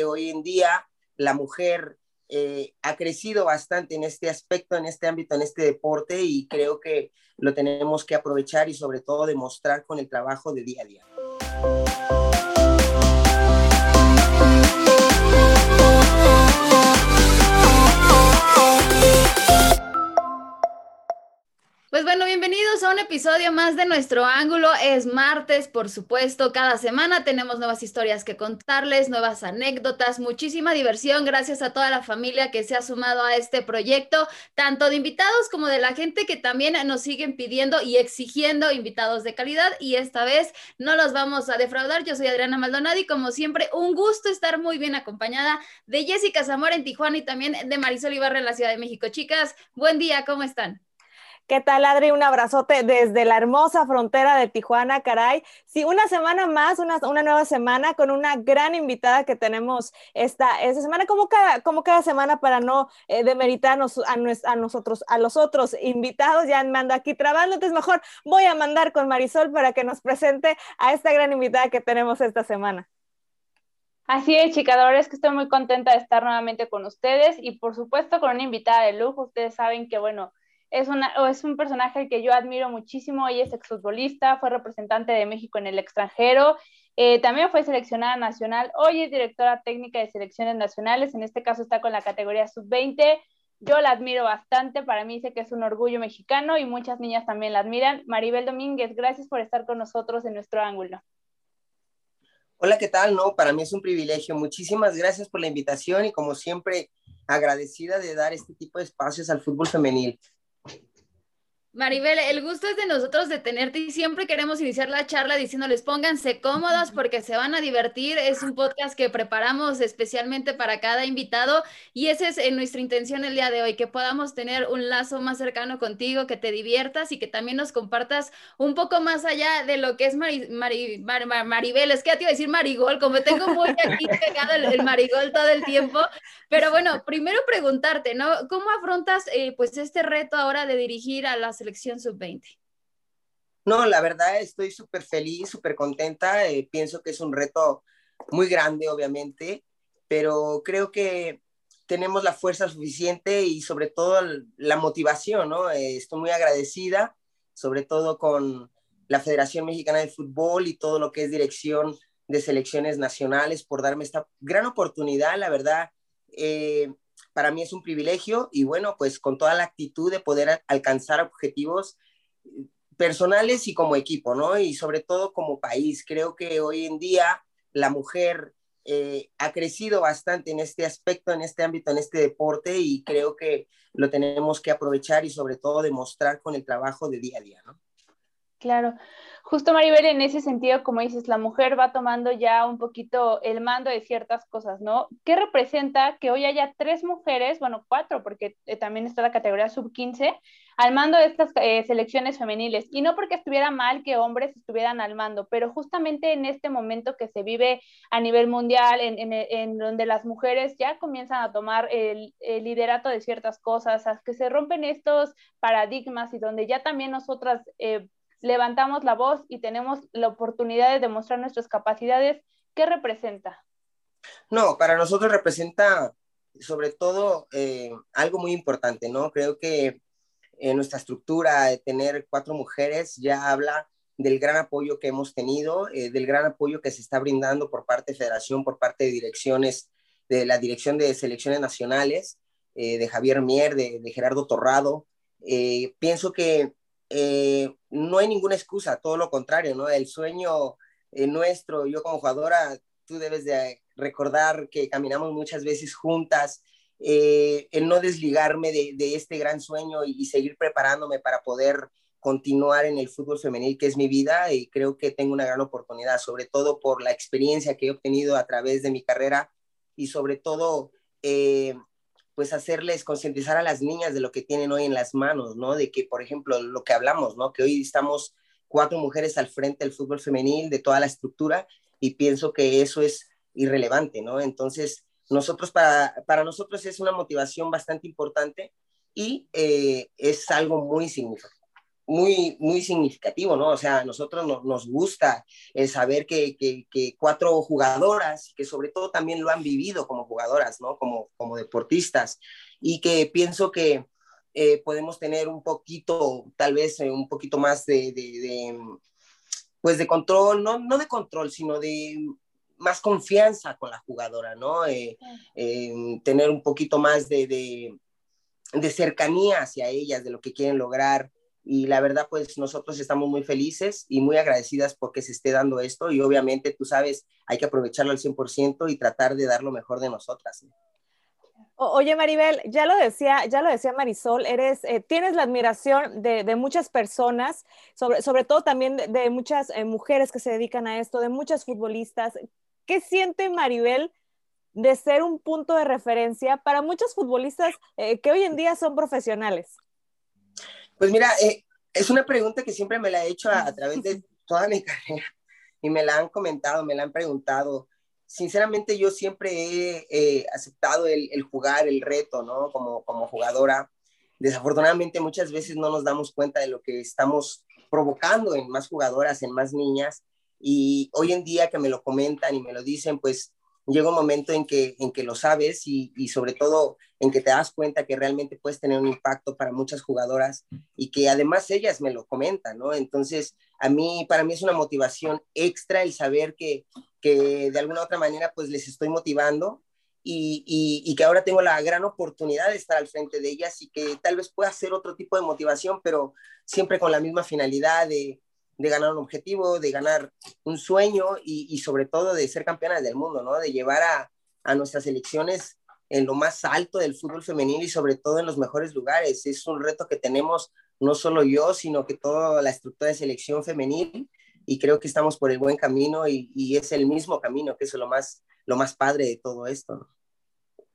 hoy en día la mujer eh, ha crecido bastante en este aspecto, en este ámbito, en este deporte y creo que lo tenemos que aprovechar y sobre todo demostrar con el trabajo de día a día. Pues bueno, bienvenidos a un episodio más de nuestro ángulo. Es martes, por supuesto. Cada semana tenemos nuevas historias que contarles, nuevas anécdotas, muchísima diversión. Gracias a toda la familia que se ha sumado a este proyecto, tanto de invitados como de la gente que también nos siguen pidiendo y exigiendo invitados de calidad. Y esta vez no los vamos a defraudar. Yo soy Adriana Maldonado y como siempre, un gusto estar muy bien acompañada de Jessica Zamora en Tijuana y también de Marisol Ibarra en la Ciudad de México. Chicas, buen día, ¿cómo están? ¿Qué tal, Adri? Un abrazote desde la hermosa frontera de Tijuana, caray. Sí, una semana más, una, nueva semana con una gran invitada que tenemos esta, semana, como cada, semana para no eh, demeritarnos a, nosotros, a los otros invitados. Ya me ando aquí trabando, entonces mejor voy a mandar con Marisol para que nos presente a esta gran invitada que tenemos esta semana. Así es, chicas, la verdad es que estoy muy contenta de estar nuevamente con ustedes y por supuesto con una invitada de lujo. Ustedes saben que, bueno, es, una, es un personaje que yo admiro muchísimo. Ella es exfutbolista, fue representante de México en el extranjero, eh, también fue seleccionada nacional. Hoy es directora técnica de selecciones nacionales. En este caso está con la categoría sub-20. Yo la admiro bastante. Para mí sé que es un orgullo mexicano y muchas niñas también la admiran. Maribel Domínguez, gracias por estar con nosotros en nuestro ángulo. Hola, ¿qué tal? No, para mí es un privilegio. Muchísimas gracias por la invitación y como siempre agradecida de dar este tipo de espacios al fútbol femenil. Maribel, el gusto es de nosotros de tenerte y siempre queremos iniciar la charla diciéndoles pónganse cómodos porque se van a divertir. Es un podcast que preparamos especialmente para cada invitado y esa es eh, nuestra intención el día de hoy, que podamos tener un lazo más cercano contigo, que te diviertas y que también nos compartas un poco más allá de lo que es Maribel. Es que ya te iba a decir Marigol, como tengo muy aquí pegado el, Marigol todo el tiempo. Pero bueno, primero preguntarte, ¿no? ¿Cómo afrontas eh, pues este reto ahora de dirigir a las selección sub-20? No, la verdad estoy súper feliz, súper contenta. Eh, pienso que es un reto muy grande, obviamente, pero creo que tenemos la fuerza suficiente y sobre todo la motivación, ¿no? Eh, estoy muy agradecida, sobre todo con la Federación Mexicana de Fútbol y todo lo que es dirección de selecciones nacionales por darme esta gran oportunidad, la verdad. Eh, para mí es un privilegio y bueno, pues con toda la actitud de poder alcanzar objetivos personales y como equipo, ¿no? Y sobre todo como país. Creo que hoy en día la mujer eh, ha crecido bastante en este aspecto, en este ámbito, en este deporte y creo que lo tenemos que aprovechar y sobre todo demostrar con el trabajo de día a día, ¿no? Claro. Justo Maribel, en ese sentido, como dices, la mujer va tomando ya un poquito el mando de ciertas cosas, ¿no? ¿Qué representa que hoy haya tres mujeres, bueno, cuatro, porque eh, también está la categoría sub-15, al mando de estas eh, selecciones femeniles? Y no porque estuviera mal que hombres estuvieran al mando, pero justamente en este momento que se vive a nivel mundial, en, donde las mujeres ya comienzan a tomar el, liderato de ciertas cosas, que se rompen estos paradigmas y donde ya también nosotras... Eh, levantamos la voz y tenemos la oportunidad de demostrar nuestras capacidades, ¿qué representa? No, para nosotros representa sobre todo eh, algo muy importante, ¿no? Creo que en nuestra estructura de tener cuatro mujeres ya habla del gran apoyo que hemos tenido, eh, del gran apoyo que se está brindando por parte de Federación, por parte de direcciones, de la Dirección de Selecciones Nacionales, eh, de Javier Mier, de, de Gerardo Torrado. pienso que eh, no hay ninguna excusa, todo lo contrario, ¿no? El sueño eh, nuestro, yo como jugadora, tú debes de recordar que caminamos muchas veces juntas, eh, el no desligarme de, este gran sueño y, seguir preparándome para poder continuar en el fútbol femenil, que es mi vida, y creo que tengo una gran oportunidad, sobre todo por la experiencia que he obtenido a través de mi carrera y sobre todo pues hacerles concientizar a las niñas de lo que tienen hoy en las manos, ¿no? De que, por ejemplo, lo que hablamos, ¿no? Que hoy estamos cuatro mujeres al frente del fútbol femenil, de toda la estructura, y pienso que eso es irrelevante, ¿no? Entonces, nosotros, para, para nosotros es una motivación bastante importante y eh, es algo muy significativo. Muy, muy significativo, ¿no? O sea, a nosotros nos gusta el saber que, que, cuatro jugadoras, que sobre todo también lo han vivido como jugadoras, ¿no? Como, como deportistas, y que pienso que eh, podemos tener un poquito, tal vez eh, un poquito más de, de, pues de control, no, no de control, sino de más confianza con la jugadora, ¿no? Eh, tener un poquito más de, de, de cercanía hacia ellas, de lo que quieren lograr, y la verdad pues nosotros estamos muy felices y muy agradecidas porque se esté dando esto y obviamente tú sabes, hay que aprovecharlo al 100% y tratar de dar lo mejor de nosotras. Oye Maribel, ya lo decía, ya lo decía Marisol, eres, eh, tienes la admiración de, de, muchas personas, sobre, sobre todo también de, muchas eh, mujeres que se dedican a esto, de muchas futbolistas. ¿Qué siente Maribel de ser un punto de referencia para muchos futbolistas eh, que hoy en día son profesionales? Pues mira, eh, es una pregunta que siempre me la he hecho a, través de toda mi carrera y me la han comentado, me la han preguntado. Sinceramente yo siempre he eh, aceptado el, jugar, el reto, ¿no? Como, como jugadora. Desafortunadamente muchas veces no nos damos cuenta de lo que estamos provocando en más jugadoras, en más niñas. Y hoy en día que me lo comentan y me lo dicen, pues llega un momento en que, en que lo sabes y, sobre todo en que te das cuenta que realmente puedes tener un impacto para muchas jugadoras y que además ellas me lo comentan, ¿no? Entonces, a mí, para mí es una motivación extra el saber que, que de alguna otra manera pues les estoy motivando y, y, y, que ahora tengo la gran oportunidad de estar al frente de ellas y que tal vez pueda ser otro tipo de motivación, pero siempre con la misma finalidad de, de ganar un objetivo, de ganar un sueño y, sobre todo de ser campeonas del mundo, ¿no? De llevar a, a nuestras selecciones en lo más alto del fútbol femenil y sobre todo en los mejores lugares. Es un reto que tenemos no solo yo, sino que toda la estructura de selección femenil y creo que estamos por el buen camino y, es el mismo camino, que es lo más, lo más padre de todo esto.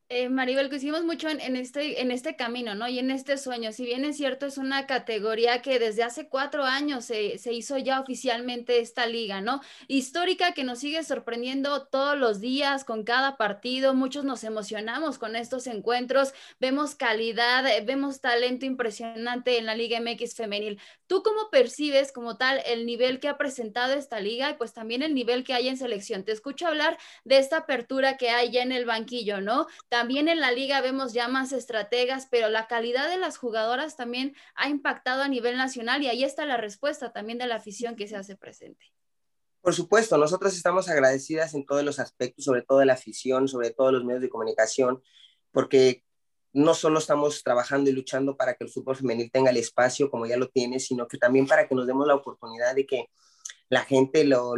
Eh, Maribel, que hicimos mucho en, este, en este camino, ¿no? Y en este sueño. Si bien es cierto, es una categoría que desde hace cuatro años se, se, hizo ya oficialmente esta liga, ¿no? Histórica que nos sigue sorprendiendo todos los días con cada partido. Muchos nos emocionamos con estos encuentros. Vemos calidad, eh, vemos talento impresionante en la Liga MX femenil. ¿Tú cómo percibes como tal el nivel que ha presentado esta liga y pues también el nivel que hay en selección? Te escucho hablar de esta apertura que hay ya en el banquillo, ¿no? También en la liga vemos ya más estrategas, pero la calidad de las jugadoras también ha impactado a nivel nacional y ahí está la respuesta también de la afición que se hace presente. Por supuesto, nosotros estamos agradecidas en todos los aspectos, sobre todo de la afición, sobre todo los medios de comunicación, porque no solo estamos trabajando y luchando para que el fútbol femenil tenga el espacio como ya lo tiene, sino que también para que nos demos la oportunidad de que la gente, lo,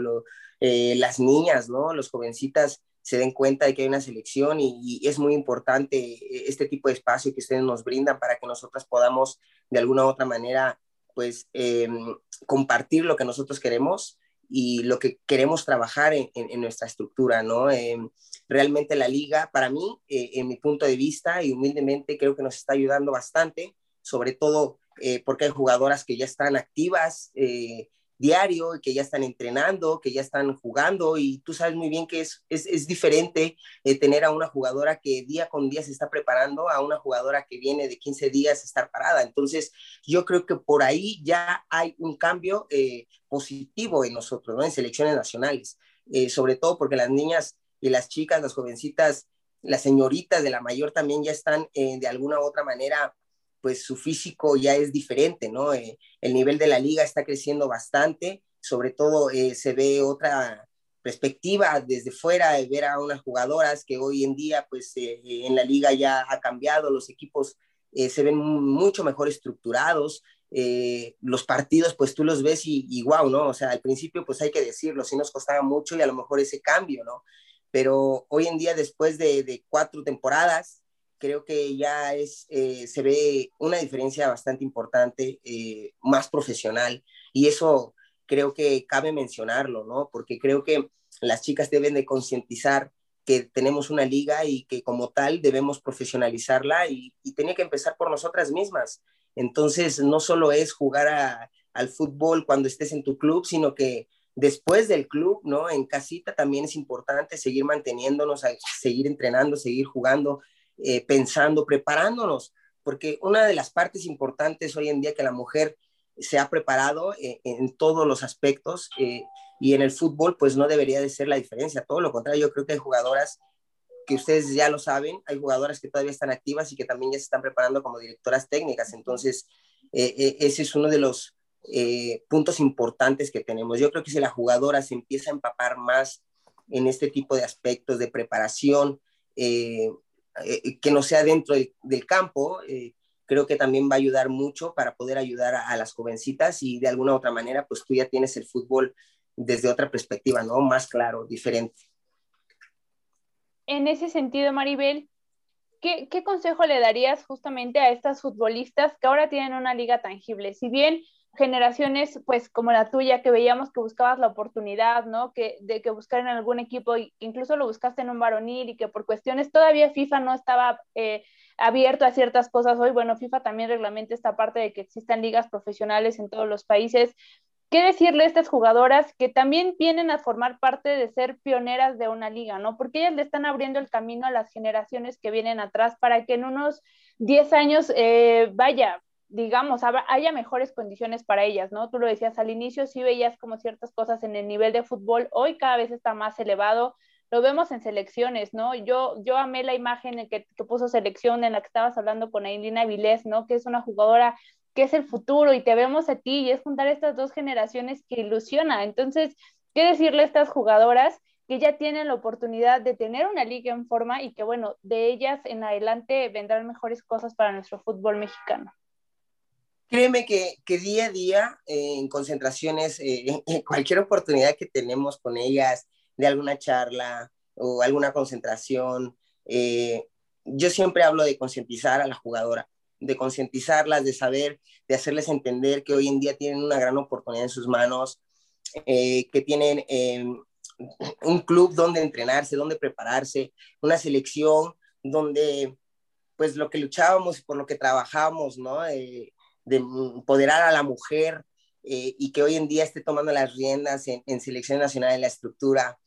eh, las niñas, ¿no? Los jovencitas se den cuenta de que hay una selección y, es muy importante eh, este tipo de espacio que ustedes nos brindan para que nosotras podamos de alguna u otra manera pues em, compartir lo que nosotros queremos y lo que queremos trabajar en, nuestra estructura, ¿no? Em, realmente la liga, para mí, eh, en mi punto de vista y humildemente, creo que nos está ayudando bastante, sobre todo eh, porque hay jugadoras que ya están activas, diario, que ya están entrenando, que ya están jugando y tú sabes muy bien que es, es, es diferente eh, tener a una jugadora que día con día se está preparando a una jugadora que viene de 15 días a estar parada. Entonces, yo creo que por ahí ya hay un cambio eh, positivo en nosotros, ¿no? En selecciones nacionales, eh, sobre todo porque las niñas y las chicas, las jovencitas, las señoritas de la mayor también ya están de alguna u otra manera pues su físico ya es diferente, ¿no? Eh, el nivel de la liga está creciendo bastante, sobre todo eh, se ve otra perspectiva desde fuera de ver a unas jugadoras que hoy en día, pues eh, en la liga ya ha cambiado, los equipos se ven mucho mejor estructurados, los partidos, pues tú los ves y, y, ¿no? O sea, al principio, pues hay que decirlo, sí nos costaba mucho y a lo mejor ese cambio, ¿no? Pero hoy en día, después de, de cuatro temporadas, creo que ya es, eh, se ve una diferencia bastante importante, eh, más profesional, y eso creo que cabe mencionarlo, ¿no? Porque creo que las chicas deben de concientizar que tenemos una liga y que como tal debemos profesionalizarla y, y tenía que empezar por nosotras mismas. Entonces, no solo es jugar al fútbol cuando estés en tu club, sino que después del club, ¿no? En casita también es importante seguir manteniéndonos, seguir entrenando, seguir jugando, eh, pensando, preparándonos, porque una de las partes importantes hoy en día que la mujer se ha preparado en, todos los aspectos y en el fútbol pues no debería de ser la diferencia, todo lo contrario, yo creo que hay jugadoras que ustedes ya lo saben, hay jugadoras que todavía están activas y que también ya se están preparando como directoras técnicas, entonces ese es uno de los puntos importantes que tenemos. Yo creo que si la jugadora se empieza a empapar más en este tipo de aspectos de preparación, eh, eh, que no sea dentro del, campo, eh, creo que también va a ayudar mucho para poder ayudar a, las jovencitas y de alguna otra manera, pues tú ya tienes el fútbol desde otra perspectiva, ¿no? Más claro, diferente. En ese sentido, Maribel, ¿qué, ¿qué, consejo le darías justamente a estas futbolistas que ahora tienen una liga tangible? Si bien generaciones pues como la tuya que veíamos que buscabas la oportunidad, ¿no? Que, de que buscar en algún equipo, incluso lo buscaste en un varonil y que por cuestiones todavía FIFA no estaba eh, abierto a ciertas cosas hoy, bueno, FIFA también reglamenta esta parte de que existan ligas profesionales en todos los países. ¿Qué decirle a estas jugadoras que también vienen a formar parte de ser pioneras de una liga, ¿no? Porque ellas le están abriendo el camino a las generaciones que vienen atrás para que en unos 10 años, eh, vaya, digamos, haya mejores condiciones para ellas, ¿no? Tú lo decías al inicio, sí veías como ciertas cosas en el nivel de fútbol, hoy cada vez está más elevado, lo vemos en selecciones, ¿no? Yo, yo amé la imagen que, que puso selección en la que estabas hablando con Ailina Vilés, ¿no? Que es una jugadora que es el futuro y te vemos a ti y es juntar estas dos generaciones que ilusiona. Entonces, ¿qué decirle a estas jugadoras que ya tienen la oportunidad de tener una liga en forma y que, bueno, de ellas en adelante vendrán mejores cosas para nuestro fútbol mexicano? Créeme que, que día a día eh, en concentraciones, eh, en cualquier oportunidad que tenemos con ellas, de alguna charla o alguna concentración, eh, yo siempre hablo de concientizar a la jugadora, de concientizarlas, de saber, de hacerles entender que hoy en día tienen una gran oportunidad en sus manos, que tienen un club donde entrenarse, donde prepararse, una selección donde pues lo que luchábamos y por lo que trabajamos, ¿no? De empoderar a la mujer eh, y que hoy en día esté tomando las riendas en, selección nacional en la estructura,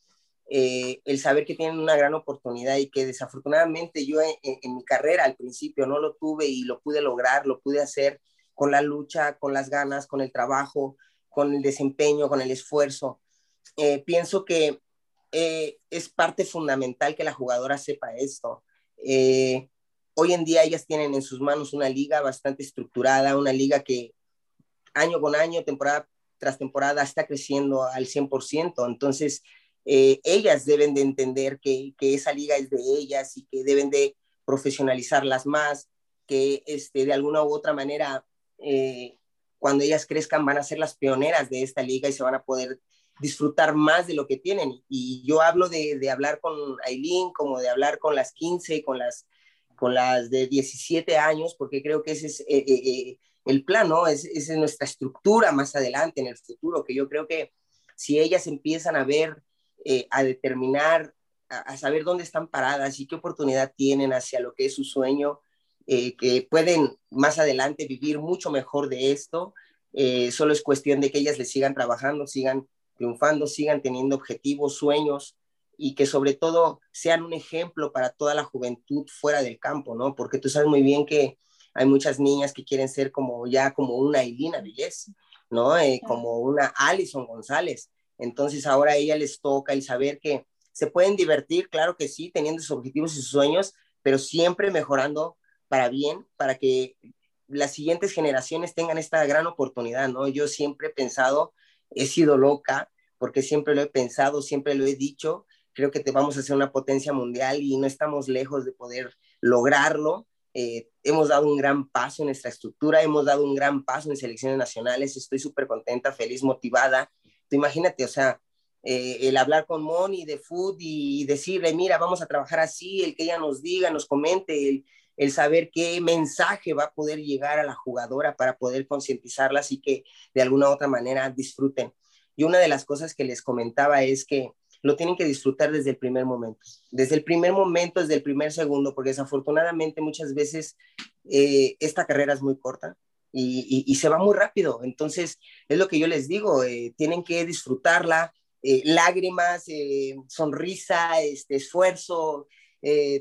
eh, el saber que tienen una gran oportunidad y que desafortunadamente yo en, mi carrera al principio no lo tuve y lo pude lograr, lo pude hacer con la lucha, con las ganas, con el trabajo, con el desempeño, con el esfuerzo. Eh, pienso que es parte fundamental que la jugadora sepa esto. Hoy en día ellas tienen en sus manos una liga bastante estructurada, una liga que año con año, temporada tras temporada, está creciendo al 100%. Entonces, eh, ellas deben de entender que, esa liga es de ellas y que deben de profesionalizarlas más, que este, de alguna u otra manera, eh, cuando ellas crezcan, van a ser las pioneras de esta liga y se van a poder disfrutar más de lo que tienen. Y yo hablo de, de hablar con Aileen, como de hablar con las 15, con las con las de 17 años, porque creo que ese es eh, eh, eh, el plan, ¿no? Es, es nuestra estructura más adelante, en el futuro, que yo creo que si ellas empiezan a ver, a determinar, a, saber dónde están paradas y qué oportunidad tienen hacia lo que es su sueño, que pueden más adelante vivir mucho mejor de esto, solo es cuestión de que ellas le sigan trabajando, sigan triunfando, sigan teniendo objetivos, sueños, y que sobre todo sean un ejemplo para toda la juventud fuera del campo, ¿no? Porque tú sabes muy bien que hay muchas niñas que quieren ser como ya como una Ilina Vilés, ¿no? Eh, como una Alison González. Entonces ahora a ella les toca el saber que se pueden divertir, claro que sí, teniendo sus objetivos y sus sueños, pero siempre mejorando para bien, para que las siguientes generaciones tengan esta gran oportunidad, ¿no? Yo siempre he pensado, he sido loca, porque siempre lo he pensado, siempre lo he dicho, creo que te vamos a hacer una potencia mundial y no estamos lejos de poder lograrlo. Eh, hemos dado un gran paso en nuestra estructura, hemos dado un gran paso en selecciones nacionales, estoy súper contenta, feliz, motivada. Tú imagínate, o sea, eh, el hablar con Moni de food y decirle, mira, vamos a trabajar así, el que ella nos diga, nos comente, el, el saber qué mensaje va a poder llegar a la jugadora para poder concientizarlas y que de alguna u otra manera disfruten. Y una de las cosas que les comentaba es que lo tienen que disfrutar desde el primer momento, desde el primer momento, desde el primer segundo, porque desafortunadamente muchas veces eh, esta carrera es muy corta y, se va muy rápido. Entonces, es lo que yo les digo, eh, tienen que disfrutarla, eh, lágrimas, sonrisa, este, esfuerzo,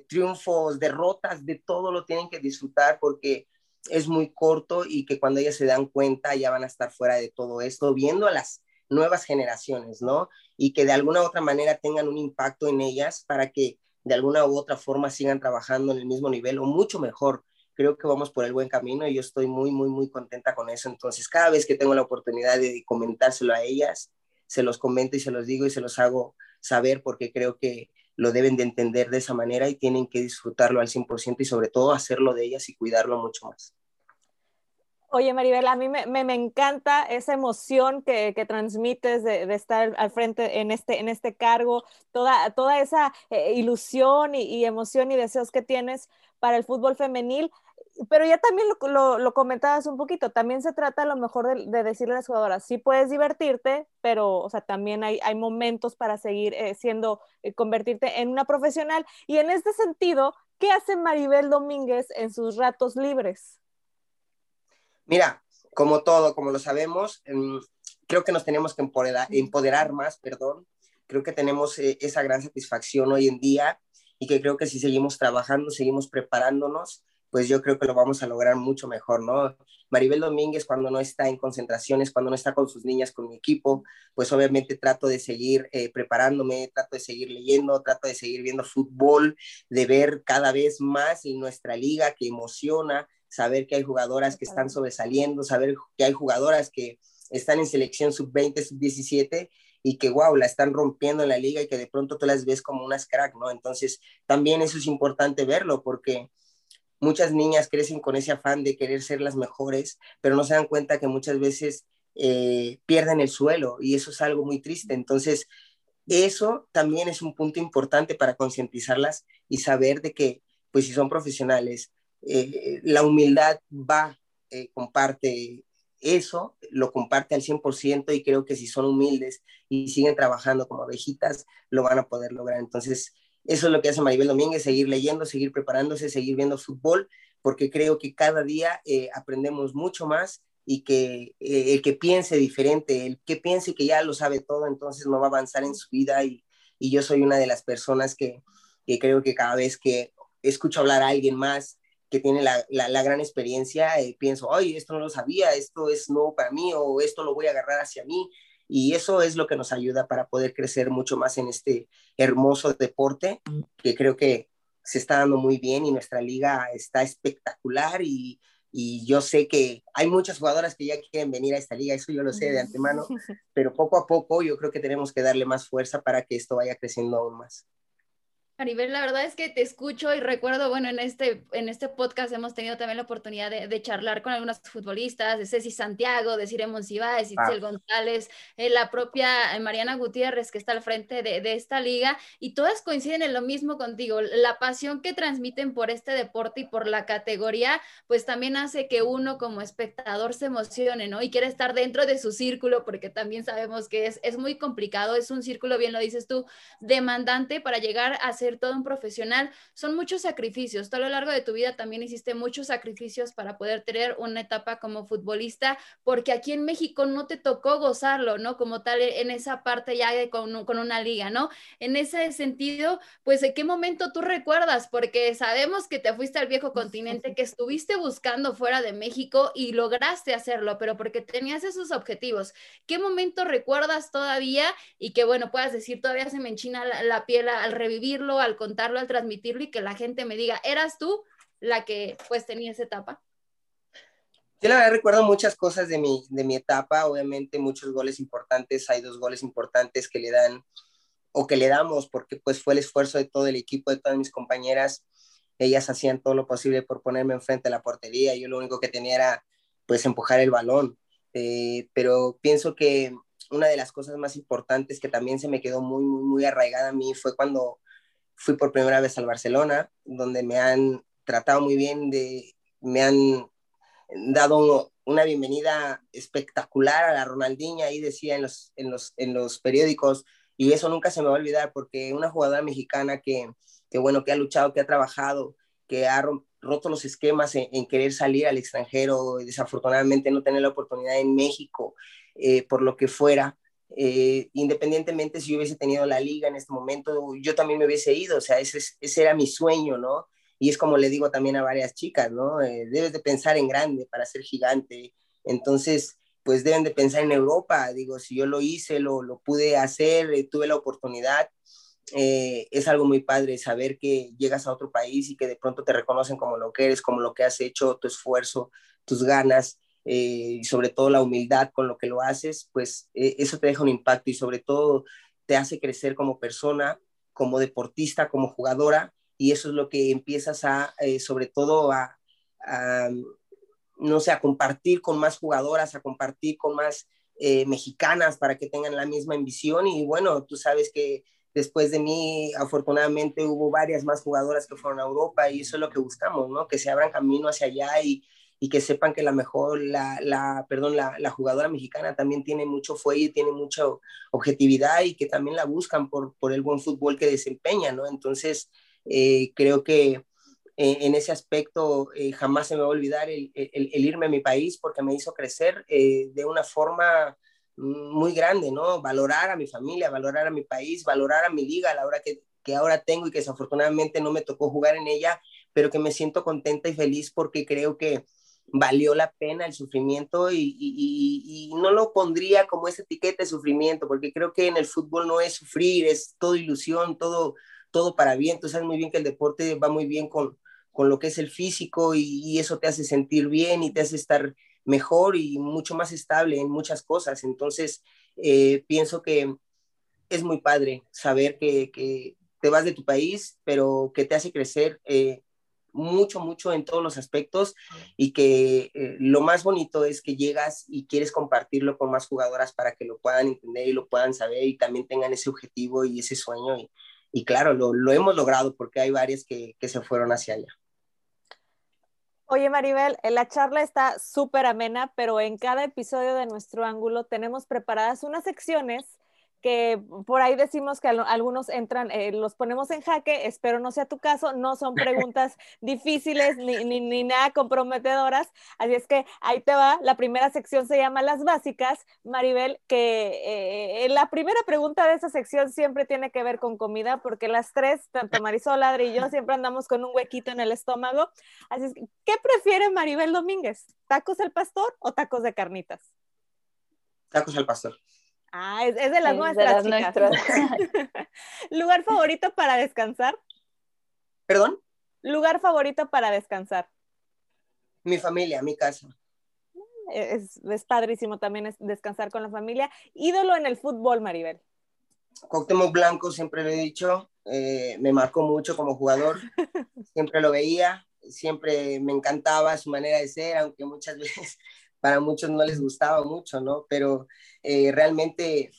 triunfos, derrotas, de todo lo tienen que disfrutar porque es muy corto y que cuando ellas se dan cuenta ya van a estar fuera de todo esto, viendo a las nuevas generaciones, ¿no? Y que de alguna u otra manera tengan un impacto en ellas para que de alguna u otra forma sigan trabajando en el mismo nivel o mucho mejor. Creo que vamos por el buen camino y yo estoy muy, muy, muy contenta con eso. Entonces, cada vez que tengo la oportunidad de comentárselo a ellas, se los comento y se los digo y se los hago saber porque creo que lo deben de entender de esa manera y tienen que disfrutarlo al 100% y sobre todo hacerlo de ellas y cuidarlo mucho más. Oye, Maribel, a mí me, me, encanta esa emoción que, que transmites de, estar al frente en este, en este cargo, toda, toda esa eh, ilusión y, emoción y deseos que tienes para el fútbol femenil. Pero ya también lo, lo, lo comentabas un poquito, también se trata a lo mejor de, de, decirle a las jugadoras, sí puedes divertirte, pero o sea, también hay, hay momentos para seguir eh, siendo, eh, convertirte en una profesional. Y en este sentido, ¿qué hace Maribel Domínguez en sus ratos libres? Mira, como todo, como lo sabemos, em, creo que nos tenemos que empoderar, empoderar más, perdón. Creo que tenemos eh, esa gran satisfacción hoy en día y que creo que si seguimos trabajando, seguimos preparándonos, pues yo creo que lo vamos a lograr mucho mejor, ¿no? Maribel Domínguez cuando no está en concentraciones, cuando no está con sus niñas, con mi equipo, pues obviamente trato de seguir eh, preparándome, trato de seguir leyendo, trato de seguir viendo fútbol, de ver cada vez más en nuestra liga que emociona, saber que hay jugadoras que están sobresaliendo, saber que hay jugadoras que están en selección sub-20, sub-17 y que, wow, la están rompiendo en la liga y que de pronto tú las ves como unas crack, ¿no? Entonces, también eso es importante verlo porque muchas niñas crecen con ese afán de querer ser las mejores, pero no se dan cuenta que muchas veces eh, pierden el suelo y eso es algo muy triste. Entonces, eso también es un punto importante para concientizarlas y saber de que, pues si son profesionales, eh, la humildad va, eh, comparte eso, lo comparte al 100% y creo que si son humildes y siguen trabajando como abejitas, lo van a poder lograr. Entonces, eso es lo que hace Maribel Domínguez, seguir leyendo, seguir preparándose, seguir viendo fútbol, porque creo que cada día eh, aprendemos mucho más y que el que piense diferente, el que piense que ya lo sabe todo, entonces no va a avanzar en su vida y, y yo soy una de las personas que, que creo que cada vez que escucho hablar a alguien más que tiene la, la, gran experiencia, eh, pienso, ay, esto no lo sabía, esto es nuevo para mí o esto lo voy a agarrar hacia mí. Y eso es lo que nos ayuda para poder crecer mucho más en este hermoso deporte, que creo que se está dando muy bien y nuestra liga está espectacular y, y yo sé que hay muchas jugadoras que ya quieren venir a esta liga, eso yo lo sé de antemano, pero poco a poco yo creo que tenemos que darle más fuerza para que esto vaya creciendo aún más. Maribel, la verdad es que te escucho y recuerdo, bueno, en este, en este podcast hemos tenido también la oportunidad de, de charlar con algunos futbolistas, de Ceci Santiago, de Cire Monsiváis, Itzel ah. González, eh, la propia eh, Mariana Gutiérrez que está al frente de, de, esta liga y todas coinciden en lo mismo contigo, la pasión que transmiten por este deporte y por la categoría, pues también hace que uno como espectador se emocione, ¿no? Y quiere estar dentro de su círculo porque también sabemos que es, es muy complicado, es un círculo, bien lo dices tú, demandante para llegar a ser todo un profesional, son muchos sacrificios. Todo a lo largo de tu vida también hiciste muchos sacrificios para poder tener una etapa como futbolista, porque aquí en México no te tocó gozarlo, ¿no? Como tal, en esa parte ya de con, con una liga, ¿no? En ese sentido, pues, ¿en qué momento tú recuerdas? Porque sabemos que te fuiste al viejo continente, que estuviste buscando fuera de México y lograste hacerlo, pero porque tenías esos objetivos. ¿Qué momento recuerdas todavía y que, bueno, puedas decir, todavía se me enchina la, la piel al revivirlo, al contarlo, al transmitirlo y que la gente me diga, ¿eras tú la que pues tenía esa etapa? Yo la verdad recuerdo muchas cosas de mi, de mi etapa, obviamente muchos goles importantes, hay dos goles importantes que le dan o que le damos porque pues fue el esfuerzo de todo el equipo, de todas mis compañeras, ellas hacían todo lo posible por ponerme enfrente de la portería, yo lo único que tenía era pues empujar el balón, eh, pero pienso que una de las cosas más importantes que también se me quedó muy, muy, muy arraigada a mí fue cuando fui por primera vez al Barcelona, donde me han tratado muy bien, de, me han dado una bienvenida espectacular a la Ronaldinha, ahí decía en los, en los, en los periódicos, y eso nunca se me va a olvidar, porque una jugadora mexicana que, que bueno, que ha luchado, que ha trabajado, que ha roto los esquemas en, querer salir al extranjero, y desafortunadamente no tener la oportunidad en México, eh, por lo que fuera, eh, independientemente si hubiese tenido la liga en este momento, yo también me hubiese ido, o sea, ese, ese era mi sueño, ¿no? y es como le digo también a varias chicas, ¿no? Eh, debes de pensar en grande para ser gigante. Entonces, pues deben de pensar en Europa. Digo, si yo lo hice, lo, lo pude hacer, eh, tuve la oportunidad, es algo muy padre saber que llegas a otro país y que de pronto te reconocen como lo que eres, como lo que has hecho, tu esfuerzo, tus ganas y sobre todo la humildad con lo que lo haces, pues eso te deja un impacto y sobre todo te hace crecer como persona, como deportista, como jugadora y eso es lo que empiezas a, eh, sobre todo, a, no sé, a compartir con más jugadoras, a compartir con más eh, mexicanas para que tengan la misma ambición. Y bueno, tú sabes que después de mí, afortunadamente, hubo varias más jugadoras que fueron a Europa y eso es lo que buscamos, ¿no? Que se abran camino hacia allá y, y que sepan que la mejor, la, la perdón, la, la, jugadora mexicana también tiene mucho fuelle, tiene mucha objetividad y que también la buscan por, por el buen fútbol que desempeña, ¿no? Entonces, eh, creo que eh, en ese aspecto eh, jamás se me va a olvidar el, irme a mi país porque me hizo crecer de una forma muy grande, ¿no? Valorar a mi familia, valorar a mi país, valorar a mi liga a la hora que, que ahora tengo y que desafortunadamente no me tocó jugar en ella, pero que me siento contenta y feliz porque creo que valió la pena el sufrimiento y, y, no lo pondría como esa etiqueta de sufrimiento, porque creo que en el fútbol no es sufrir, es todo ilusión, todo, todo para bien. Tú sabes muy bien que el deporte va muy bien con, con lo que es el físico y, eso te hace sentir bien y te hace estar mejor y mucho más estable en muchas cosas. Entonces, eh, pienso que es muy padre saber que, que, te vas de tu país, pero que te hace crecer eh, mucho, mucho en todos los aspectos y que eh, lo más bonito es que llegas y quieres compartirlo con más jugadoras para que lo puedan entender y lo puedan saber y también tengan ese objetivo y ese sueño. Y, y claro, lo, lo, hemos logrado porque hay varias que, que se fueron hacia allá. Oye, Maribel, la charla está súper amena, pero en cada episodio de nuestro ángulo tenemos preparadas unas secciones que por ahí decimos que algunos entran, eh, los ponemos en jaque, espero no sea tu caso, no son preguntas difíciles ni, ni, ni, nada comprometedoras, así es que ahí te va, la primera sección se llama las básicas, Maribel, que eh, la primera pregunta de esa sección siempre tiene que ver con comida, porque las tres, tanto Marisol, Adri y yo, siempre andamos con un huequito en el estómago, así es que, ¿qué prefiere Maribel Domínguez? ¿Tacos al pastor o tacos de carnitas? Tacos al pastor. Ah, es, de las nuestras. ¿Lugar favorito para descansar? ¿Perdón? ¿Lugar favorito para descansar? Mi familia, mi casa. Es, es padrísimo también es descansar con la familia. Ídolo en el fútbol, Maribel. Cuauhtémoc Blanco, siempre lo he dicho, eh, me marcó mucho como jugador, siempre lo veía, siempre me encantaba su manera de ser, aunque muchas veces para muchos no les gustaba mucho, ¿no? Pero eh, realmente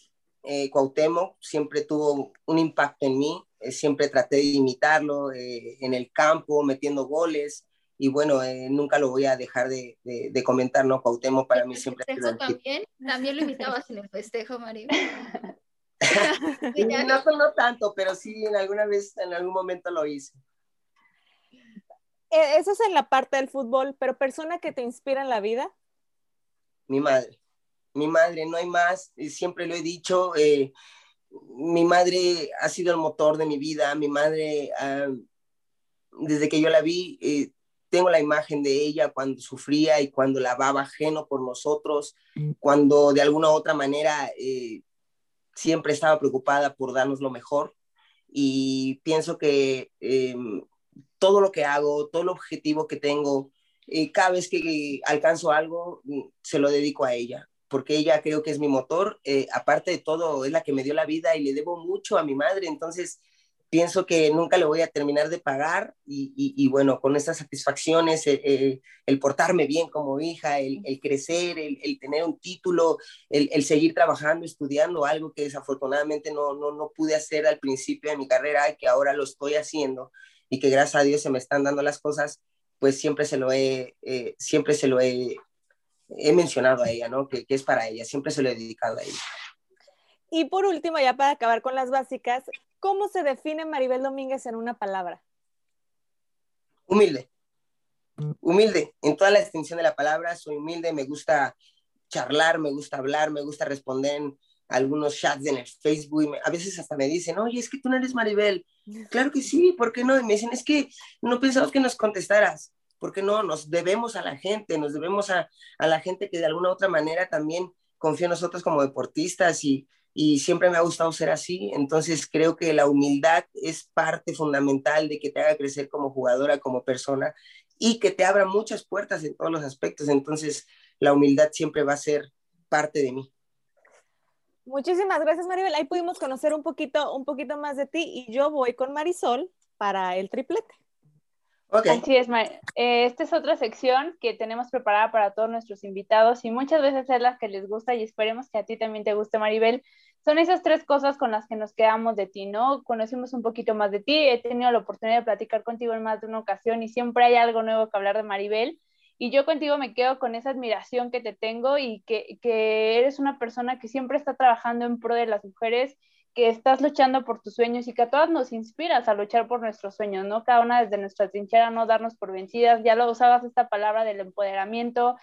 eh, Cuauhtémoc siempre tuvo un impacto en mí, eh, siempre traté de imitarlo eh, en el campo, metiendo goles, y bueno, eh, nunca lo voy a dejar de, de, de comentar, ¿no? Cuauhtémoc para mí siempre... ¿Festejo también? ¿También lo imitabas en el festejo, María? no, no tanto, pero sí en alguna vez, en algún momento lo hice. Eso es en la parte del fútbol, pero persona que te inspira en la vida mi madre. Mi madre, no hay más, siempre lo he dicho, eh, mi madre ha sido el motor de mi vida, mi madre, uh, desde que yo la vi, eh, tengo la imagen de ella cuando sufría y cuando lavaba ajeno por nosotros, cuando de alguna u otra manera eh, siempre estaba preocupada por darnos lo mejor. Y pienso que em, todo lo que hago, todo el objetivo que tengo, y cada vez que alcanzo algo, mm, se lo dedico a ella, porque ella creo que es mi motor, eh, aparte de todo, es la que me dio la vida y le debo mucho a mi madre, entonces pienso que nunca le voy a terminar de pagar y, bueno, con estas satisfacciones, eh, eh, el portarme bien como hija, el, crecer, el, el, tener un título, el, seguir trabajando, estudiando, algo que desafortunadamente no, no, no pude hacer al principio de mi carrera y que ahora lo estoy haciendo y que gracias a Dios se me están dando las cosas, pues siempre se lo he, eh, siempre se lo he, he, mencionado a ella, ¿no? Que, que, es para ella, siempre se lo he dedicado a ella. Y por último, ya para acabar con las básicas, ¿cómo se define Maribel Domínguez en una palabra? Humilde. Humilde, en toda la extensión de la palabra, soy humilde, me gusta charlar, me gusta hablar, me gusta responder algunos chats en el Facebook, y a veces hasta me dicen, oye, es que tú no eres Maribel. Claro que sí, ¿por qué no? Y me dicen, es que no pensamos que nos contestaras, porque no, nos debemos a la gente, nos debemos a, a la gente que de alguna u otra manera también confía en nosotros como deportistas y, y siempre me ha gustado ser así, entonces creo que la humildad es parte fundamental de que te haga crecer como jugadora, como persona y que te abra muchas puertas en todos los aspectos, entonces la humildad siempre va a ser parte de mí. Muchísimas gracias, Maribel. Ahí pudimos conocer un poquito, un poquito más de ti y yo voy con Marisol para el triplete. Okay. Así es, Mar eh, esta es otra sección que tenemos preparada para todos nuestros invitados y muchas veces es la que les gusta y esperemos que a ti también te guste, Maribel. Son esas tres cosas con las que nos quedamos de ti, ¿no? Conocimos un poquito más de ti, he tenido la oportunidad de platicar contigo en más de una ocasión y siempre hay algo nuevo que hablar de Maribel. Y yo contigo me quedo con esa admiración que te tengo y que, que eres una persona que siempre está trabajando en pro de las mujeres que estás luchando por tus sueños y que a todas nos inspiras a luchar por nuestros sueños, ¿no? Cada una desde nuestra trinchera, no darnos por vencidas. Ya lo usabas esta palabra del empoderamiento.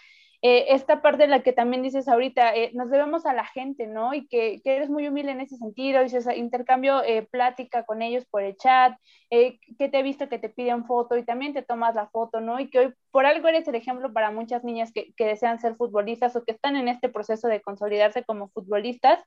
Eh, esta parte en la que también dices ahorita, eh, nos debemos a la gente, ¿no? Y que, que, eres muy humilde en ese sentido, dices, intercambio eh, plática con ellos por el chat, que te he visto que te piden foto y también te tomas la foto, ¿no? Y que hoy por algo eres el ejemplo para muchas niñas que, que desean ser futbolistas o que están en este proceso de consolidarse como futbolistas,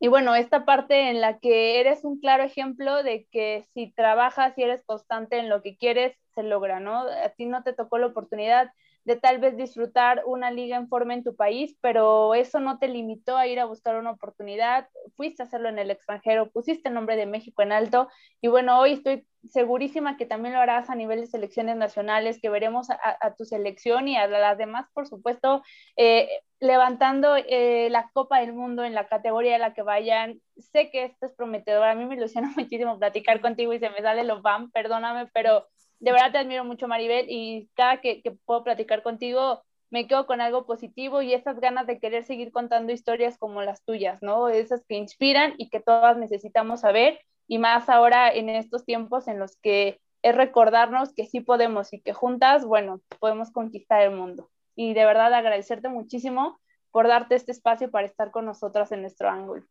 y bueno, esta parte en la que eres un claro ejemplo de que si trabajas y eres constante en lo que quieres, se logra, ¿no? A ti no te tocó la oportunidad de tal vez disfrutar una liga en forma en tu país, pero eso no te limitó a ir a buscar una oportunidad, fuiste a hacerlo en el extranjero, pusiste el nombre de México en alto y bueno, hoy estoy segurísima que también lo harás a nivel de selecciones nacionales, que veremos a, tu selección y a las demás, por supuesto, eh, levantando eh, la Copa del Mundo en la categoría a la que vayan. Sé que esto es prometedor, a mí me ilusiona muchísimo platicar contigo y se me sale lo van, perdóname, pero de verdad te admiro mucho, Maribel, y cada que, puedo platicar contigo me quedo con algo positivo y esas ganas de querer seguir contando historias como las tuyas, ¿no? Esas que inspiran y que todas necesitamos saber, y más ahora en estos tiempos en los que es recordarnos que sí podemos y que juntas, bueno, podemos conquistar el mundo. Y de verdad agradecerte muchísimo por darte este espacio para estar con nosotras en nuestro ángulo.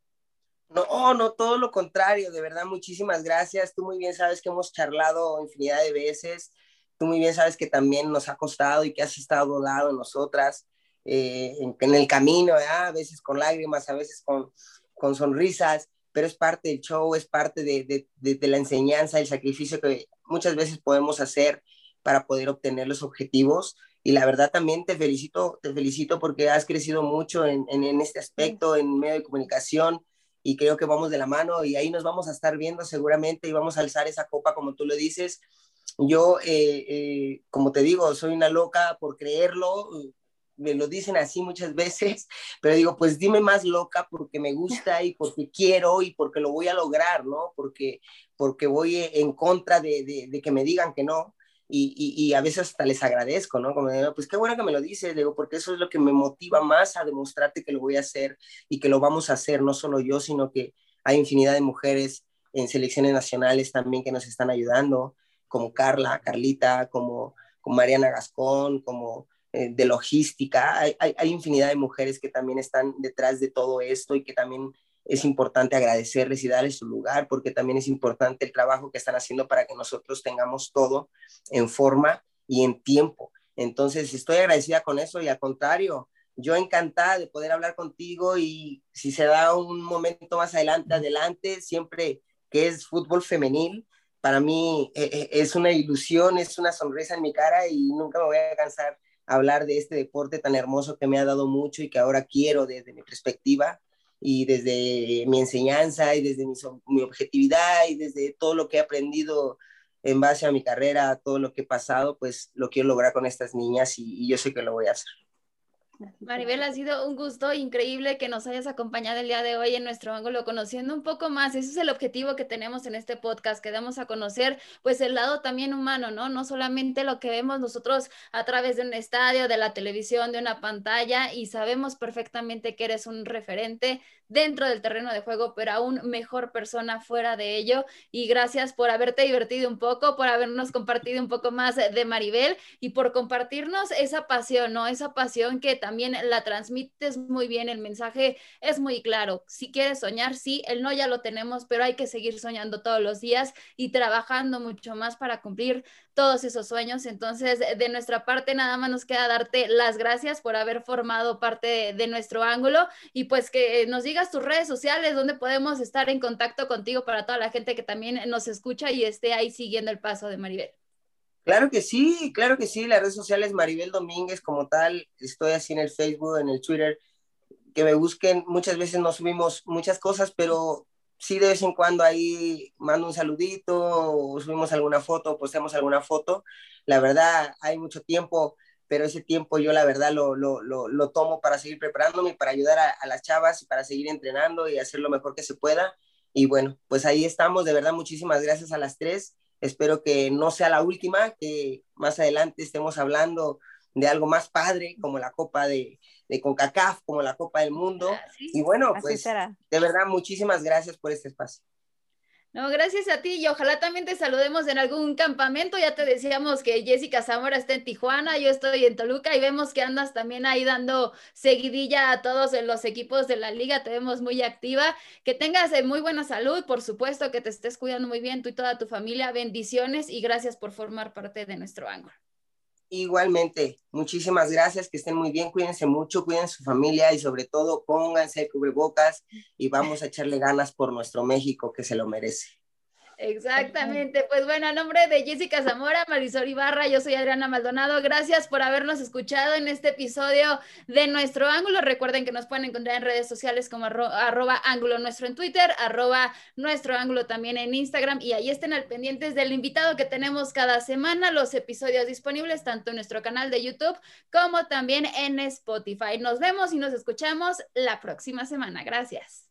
No, no, todo lo contrario, de verdad, muchísimas gracias. Tú muy bien sabes que hemos charlado infinidad de veces. Tú muy bien sabes que también nos ha costado y que has estado al lado de nosotras eh, en, el camino, a veces con lágrimas, a veces con, con sonrisas, pero es parte del show, es parte de, de, de, la enseñanza, el sacrificio que muchas veces podemos hacer para poder obtener los objetivos. Y la verdad también te felicito, te felicito porque has crecido mucho en, en, en este aspecto, en medio de comunicación, y creo que vamos de la mano y ahí nos vamos a estar viendo seguramente y vamos a alzar esa copa como tú lo dices. Yo, eh, eh, como te digo, soy una loca por creerlo, me lo dicen así muchas veces, pero digo, pues dime más loca porque me gusta y porque quiero y porque lo voy a lograr, ¿no? Porque, porque voy en contra de, de, de que me digan que no y, y, a veces hasta les agradezco, ¿no? Como pues qué bueno que me lo dices, digo, porque eso es lo que me motiva más a demostrarte que lo voy a hacer y que lo vamos a hacer, no solo yo, sino que hay infinidad de mujeres en selecciones nacionales también que nos están ayudando, como Carla, Carlita, como, como Mariana Gascón, como eh, de logística, hay, hay infinidad de mujeres que también están detrás de todo esto y que también es importante agradecerles y darles su lugar, porque también es importante el trabajo que están haciendo para que nosotros tengamos todo en forma y en tiempo. Entonces, estoy agradecida con eso y al contrario, yo encantada de poder hablar contigo y si se da un momento más adelante, adelante, siempre que es fútbol femenil, para mí eh, eh, es una ilusión, es una sonrisa en mi cara y nunca me voy a cansar hablar de este deporte tan hermoso que me ha dado mucho y que ahora quiero desde mi perspectiva y desde mi enseñanza y desde mi, objetividad y desde todo lo que he aprendido en base a mi carrera, todo lo que he pasado, pues lo quiero lograr con estas niñas y, y yo sé que lo voy a hacer. Maribel, ha sido un gusto increíble que nos hayas acompañado el día de hoy en nuestro ángulo, conociendo un poco más. Ese es el objetivo que tenemos en este podcast, que damos a conocer pues el lado también humano, ¿no? No solamente lo que vemos nosotros a través de un estadio, de la televisión, de una pantalla, y sabemos perfectamente que eres un referente dentro del terreno de juego, pero aún mejor persona fuera de ello. Y gracias por haberte divertido un poco, por habernos compartido un poco más de Maribel y por compartirnos esa pasión, ¿no? Esa pasión que también la transmites muy bien, el mensaje es muy claro. Si quieres soñar, sí, el no ya lo tenemos, pero hay que seguir soñando todos los días y trabajando mucho más para cumplir todos esos sueños. Entonces, de nuestra parte, nada más nos queda darte las gracias por haber formado parte de, nuestro ángulo y pues que nos digas tus redes sociales, donde podemos estar en contacto contigo para toda la gente que también nos escucha y esté ahí siguiendo el paso de Maribel. Claro que sí, claro que sí, las redes sociales Maribel Domínguez como tal, estoy así en el Facebook, en el Twitter, que me busquen, muchas veces no subimos muchas cosas, pero sí de vez en cuando ahí mando un saludito, o subimos alguna foto, postemos alguna foto, la verdad hay mucho tiempo, pero ese tiempo yo la verdad lo, lo, lo, tomo para seguir preparándome, para ayudar a, a las chavas y para seguir entrenando y hacer lo mejor que se pueda. Y bueno, pues ahí estamos, de verdad muchísimas gracias a las tres Espero que no sea la última, que más adelante estemos hablando de algo más padre, como la Copa de, de CONCACAF, como la Copa del Mundo. y bueno, pues de verdad, muchísimas gracias por este espacio. No, gracias a ti y ojalá también te saludemos en algún campamento. Ya te decíamos que Jessica Zamora está en Tijuana, yo estoy en Toluca y vemos que andas también ahí dando seguidilla a todos los equipos de la liga. Te vemos muy activa. Que tengas eh, muy buena salud, por supuesto, que te estés cuidando muy bien tú y toda tu familia. Bendiciones y gracias por formar parte de nuestro ángulo. Igualmente, muchísimas gracias, que estén muy bien, cuídense mucho, cuiden su familia y sobre todo pónganse cubrebocas y vamos a echarle ganas por nuestro México que se lo merece. Exactamente, pues bueno, a nombre de Jessica Zamora, Marisol Ibarra, yo soy Adriana Maldonado, gracias por habernos escuchado en este episodio de Nuestro Ángulo. Recuerden que nos pueden encontrar en redes sociales como arroba ángulo nuestro en Twitter, arroba nuestro ángulo también en Instagram y ahí estén al pendientes del invitado que tenemos cada semana, los episodios disponibles tanto en nuestro canal de YouTube como también en Spotify. Nos vemos y nos escuchamos la próxima semana. Gracias.